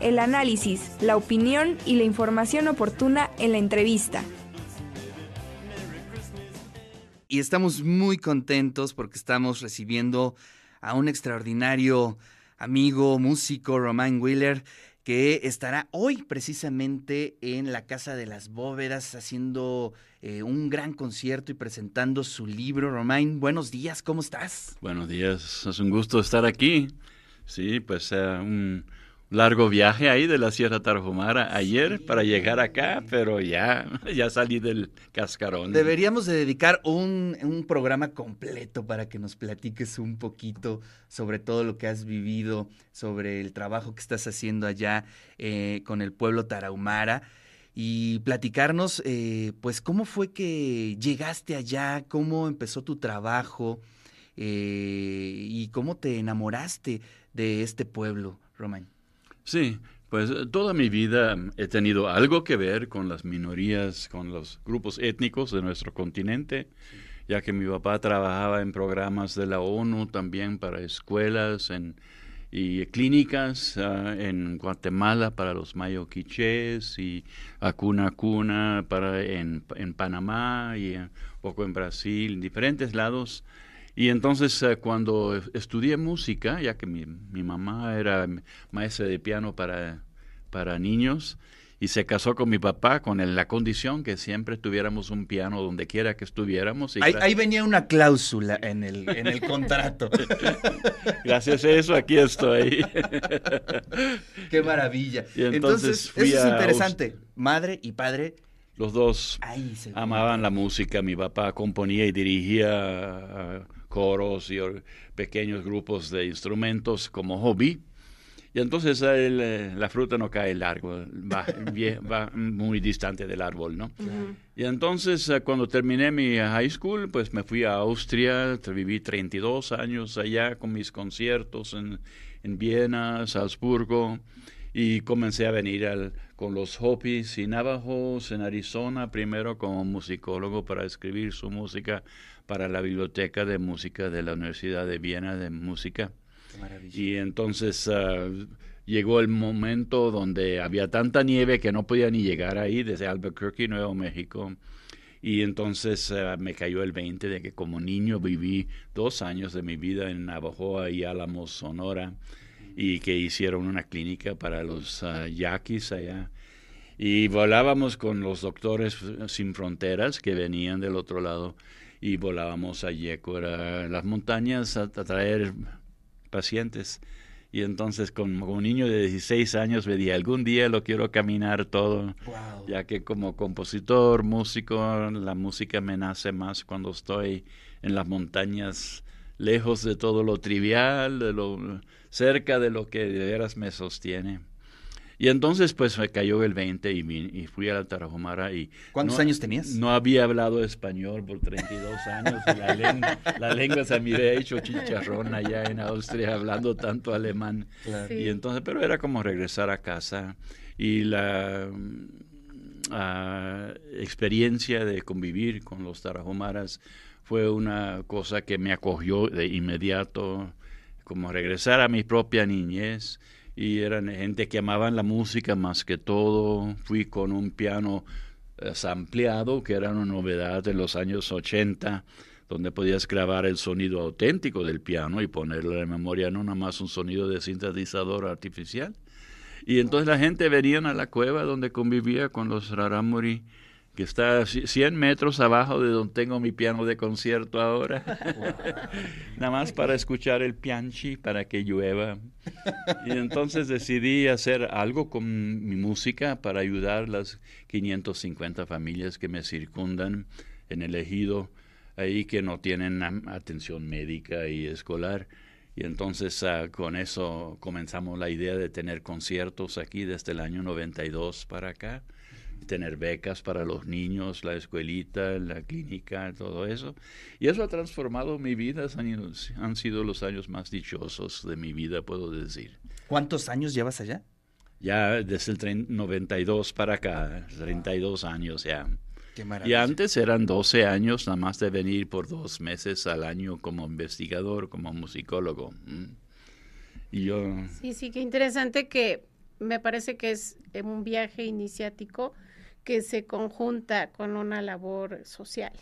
el análisis, la opinión y la información oportuna en la entrevista. Y estamos muy contentos porque estamos recibiendo a un extraordinario amigo, músico, Romain Wheeler, que estará hoy precisamente en la Casa de las Bóvedas haciendo eh, un gran concierto y presentando su libro. Romain, buenos días, ¿cómo estás? Buenos días, es un gusto estar aquí. Sí, pues eh, un largo viaje ahí de la Sierra Tarahumara ayer para llegar acá, pero ya, ya salí del cascarón. Deberíamos de dedicar un, un, programa completo para que nos platiques un poquito sobre todo lo que has vivido, sobre el trabajo que estás haciendo allá eh, con el pueblo tarahumara y platicarnos, eh, pues, cómo fue que llegaste allá, cómo empezó tu trabajo eh, y cómo te enamoraste de este pueblo, Román. Sí, pues eh, toda mi vida he tenido algo que ver con las minorías, con los grupos étnicos de nuestro continente, ya que mi papá trabajaba en programas de la ONU también para escuelas en, y clínicas uh, en Guatemala para los mayoquichés y Acuna Cuna para en, en Panamá y un poco en Brasil, en diferentes lados. Y entonces eh, cuando estudié música, ya que mi, mi, mamá era maestra de piano para, para niños, y se casó con mi papá con la condición que siempre tuviéramos un piano donde quiera que estuviéramos. ahí, ahí, venía una cláusula en el, en el contrato. Gracias a eso aquí estoy. Qué maravilla. entonces, eso es interesante. Madre y padre los dos amaban la música. Mi papá componía y dirigía coros y pequeños grupos de instrumentos como hobby. Y entonces eh, la fruta no cae largo, va, va, muy distante del árbol, ¿no? Y entonces eh, cuando terminé mi high school, pues me fui a Austria, viví 32 años allá con mis conciertos en, en Viena, Salzburgo, y comencé a venir al, con los Hopis y Navajos en Arizona, primero como musicólogo para escribir su música para la Biblioteca de Música de la Universidad de Viena de Música. Y entonces uh, llegó el momento donde había tanta nieve que no podía ni llegar ahí desde Albuquerque, Nuevo México. Y entonces uh, me cayó el 20 de que como niño viví dos años de mi vida en Navajoa y Álamos, Sonora, y que hicieron una clínica para los uh, yaquis allá. Y volábamos con los doctores sin fronteras que venían del otro lado y volábamos a Yecora, las montañas, a, traer pacientes. Y entonces con, un niño de 16 años me dije, algún día lo quiero caminar todo, ya que como compositor, músico, la música me nace más cuando estoy en las montañas, lejos de todo lo trivial, de lo cerca de lo que de veras me sostiene. Y entonces pues me cayó el 20 y, y fui a la Tarahumara y... ¿Cuántos años tenías? No había hablado español por 32 años y la, lengua, la lengua se me había hecho chicharrón allá en Austria hablando tanto alemán. Y entonces, pero era como regresar a casa y la uh, experiencia de convivir con los Tarahumaras fue una cosa que me acogió de inmediato, como regresar a mi propia niñez y eran gente que amaban la música más que todo. Fui con un piano eh, ampliado, que era una novedad en los años 80, donde podías grabar el sonido auténtico del piano y ponerle en memoria, no nada más un sonido de sintetizador artificial. Y entonces la gente venía a la cueva donde convivía con los raramuri que está 100 metros abajo de donde tengo mi piano de concierto ahora. Nada más para escuchar el pianchi, para que llueva. Y entonces decidí hacer algo con mi música para ayudar las 550 familias que me circundan en el ejido, ahí que no tienen atención médica y escolar. Y entonces ah, con eso comenzamos la idea de tener conciertos aquí desde el año 92 para acá tener becas para los niños, la escuelita, la clínica, todo eso. Y eso ha transformado mi vida, han, sido los años más dichosos de mi vida, puedo decir. ¿Cuántos años llevas allá? Ya desde el 92 para acá, 32 años ya. Qué y antes eran 12 años nada más de venir por dos meses al año como investigador, como musicólogo. Y yo... Sí, sí, qué interesante que me parece que es un viaje iniciático que se conjunta con una labor social.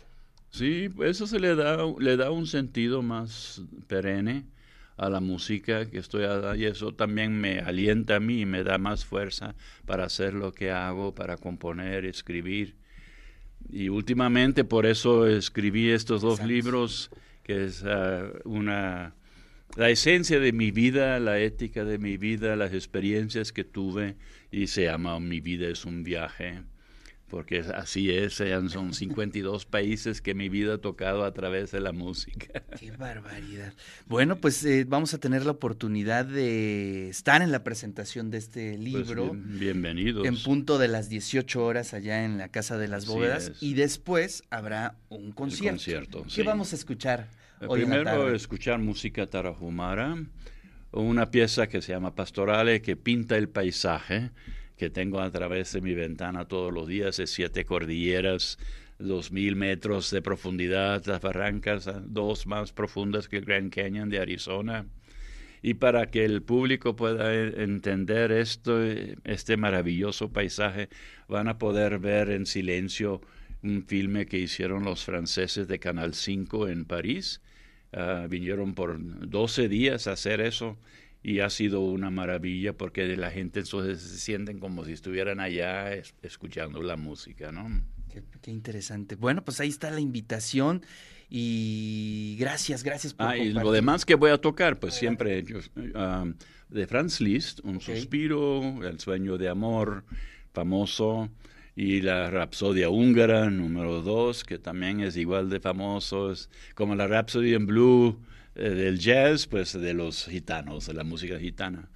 Sí, eso se le da, le da un sentido más perenne a la música que estoy y eso también me alienta a mí y me da más fuerza para hacer lo que hago, para componer, escribir. Y últimamente por eso escribí estos dos libros, que es ah, una la esencia de mi vida, la ética de mi vida, las experiencias que tuve y se llama Mi vida es un viaje porque así es, son 52 países que mi vida ha tocado a través de la música. Qué barbaridad. Bueno, pues eh, vamos a tener la oportunidad de estar en la presentación de este pues libro. bienvenidos. En punto de las 18 horas allá en la Casa de las Bóvedas. Y después habrá un concierto. concierto ¿Qué vamos a escuchar? Eh, hoy Primero, escuchar música tarahumara, una pieza que se llama Pastorale que pinta el paisaje que tengo a través de mi ventana todos los días, de siete cordilleras, dos mil metros de profundidad, las barrancas ah, dos más profundas que el Grand Canyon de Arizona. Y para que el público pueda eh, entender esto, eh, este maravilloso paisaje, van a poder ver en silencio un filme que hicieron los franceses de Canal 5 en París. Ah, vinieron por 12 días a hacer eso y ha sido una maravilla porque la gente entonces se sienten como si estuvieran allá escuchando la música, ¿no? Qué, interesante. Bueno, pues ahí está la invitación y gracias, gracias por Ah, y lo demás que voy a tocar, pues siempre ah, de Franz Liszt, Un suspiro, El sueño de amor, famoso, y la Rapsodia húngara número dos, que también es igual de famoso, como la Rhapsody in Blue, eh, del jazz, pues de los gitanos, de la música gitana.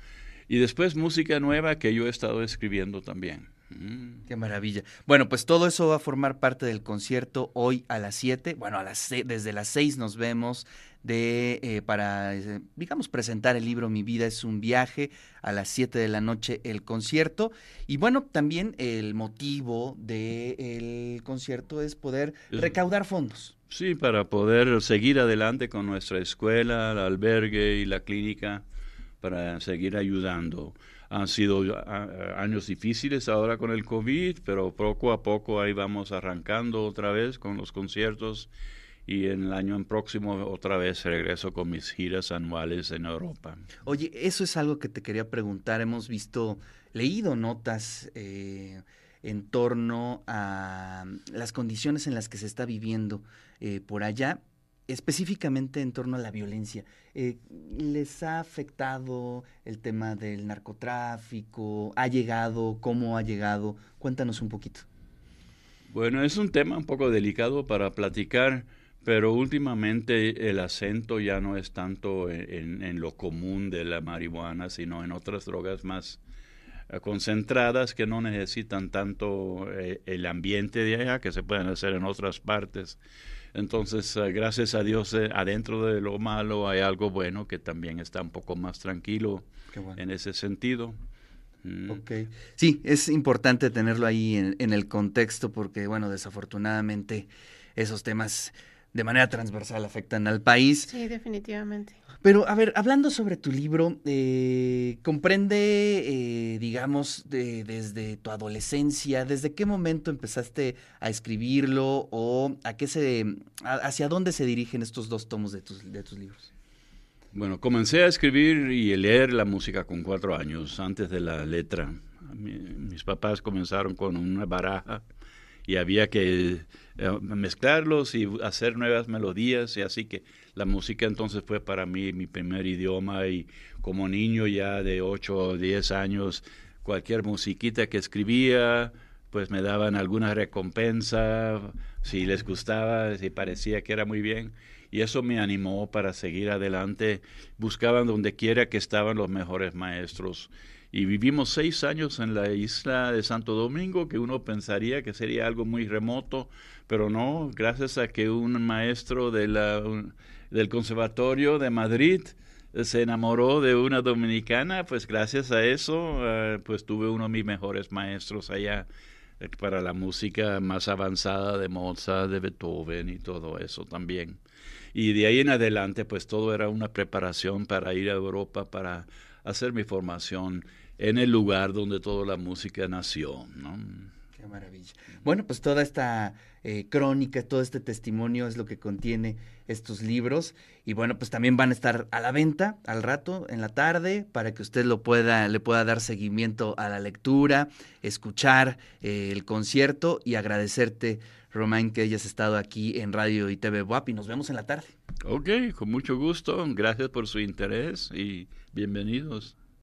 Y después música nueva que yo he estado escribiendo también. Mm. Qué maravilla. Bueno, pues todo eso va a formar parte del concierto hoy a las 7. Bueno, a las desde las 6 nos vemos de eh, para, eh, digamos, presentar el libro Mi vida es un viaje. A las 7 de la noche el concierto. Y bueno, también el motivo del concierto es poder recaudar fondos. Sí, para poder seguir adelante con nuestra escuela, el albergue y la clínica, para seguir ayudando. Han sido años difíciles ahora con el COVID, pero poco a poco ahí vamos arrancando otra vez con los conciertos y en el año próximo otra vez regreso con mis giras anuales en Europa. Oye, eso es algo que te quería preguntar. Hemos visto, leído notas eh, en torno a las condiciones en las que se está viviendo eh, por allá, específicamente en torno a la violencia. Eh, ¿Les ha afectado el tema del narcotráfico? ¿Ha llegado? ¿Cómo ha llegado? Cuéntanos un poquito. Bueno, es un tema un poco delicado para platicar, pero últimamente el acento ya no es tanto en, lo común de la marihuana, sino en otras drogas más eh, concentradas que no necesitan tanto el ambiente de allá, que se pueden hacer en otras partes. Entonces, eh, gracias a Dios, eh, adentro de lo malo hay algo bueno que también está un poco más tranquilo en ese sentido. Mm. Ok. Sí, es importante tenerlo ahí en, el contexto porque, bueno, desafortunadamente esos temas de manera transversal afectan al país. Sí, definitivamente. Pero, a ver, hablando sobre tu libro, eh, comprende, eh, digamos, desde tu adolescencia, ¿desde qué momento empezaste a escribirlo o a qué se, hacia dónde se dirigen estos dos tomos de tus, de tus libros? Bueno, comencé a escribir y a leer la música con cuatro años, antes de la letra. mis papás comenzaron con una baraja y había que eh, mezclarlos y hacer nuevas melodías y así que la música entonces fue para mí mi primer idioma y como niño ya de 8 o 10 años cualquier musiquita que escribía pues me daban alguna recompensa si les gustaba, si parecía que era muy bien y eso me animó para seguir adelante. Buscaban donde quiera que estaban los mejores maestros y vivimos seis años en la isla de Santo Domingo, que uno pensaría que sería algo muy remoto, pero no, gracias a que un maestro de la, del Conservatorio de Madrid se enamoró de una dominicana, pues gracias a eso, eh, pues tuve uno de mis mejores maestros allá eh, para la música más avanzada de Mozart, de Beethoven y todo eso también. Y de ahí en adelante, pues todo era una preparación para ir a Europa, para hacer mi formación en el lugar donde toda la música nació. ¿no? Qué maravilla. Bueno, pues toda esta eh, crónica, todo este testimonio es lo que contiene estos libros. Y bueno, pues también van a estar a la venta al rato, en la tarde, para que usted lo pueda, le pueda dar seguimiento a la lectura, escuchar eh, el concierto y agradecerte, Román, que hayas estado aquí en Radio y TV WAP y nos vemos en la tarde. Ok, con mucho gusto. Gracias por su interés y bienvenidos.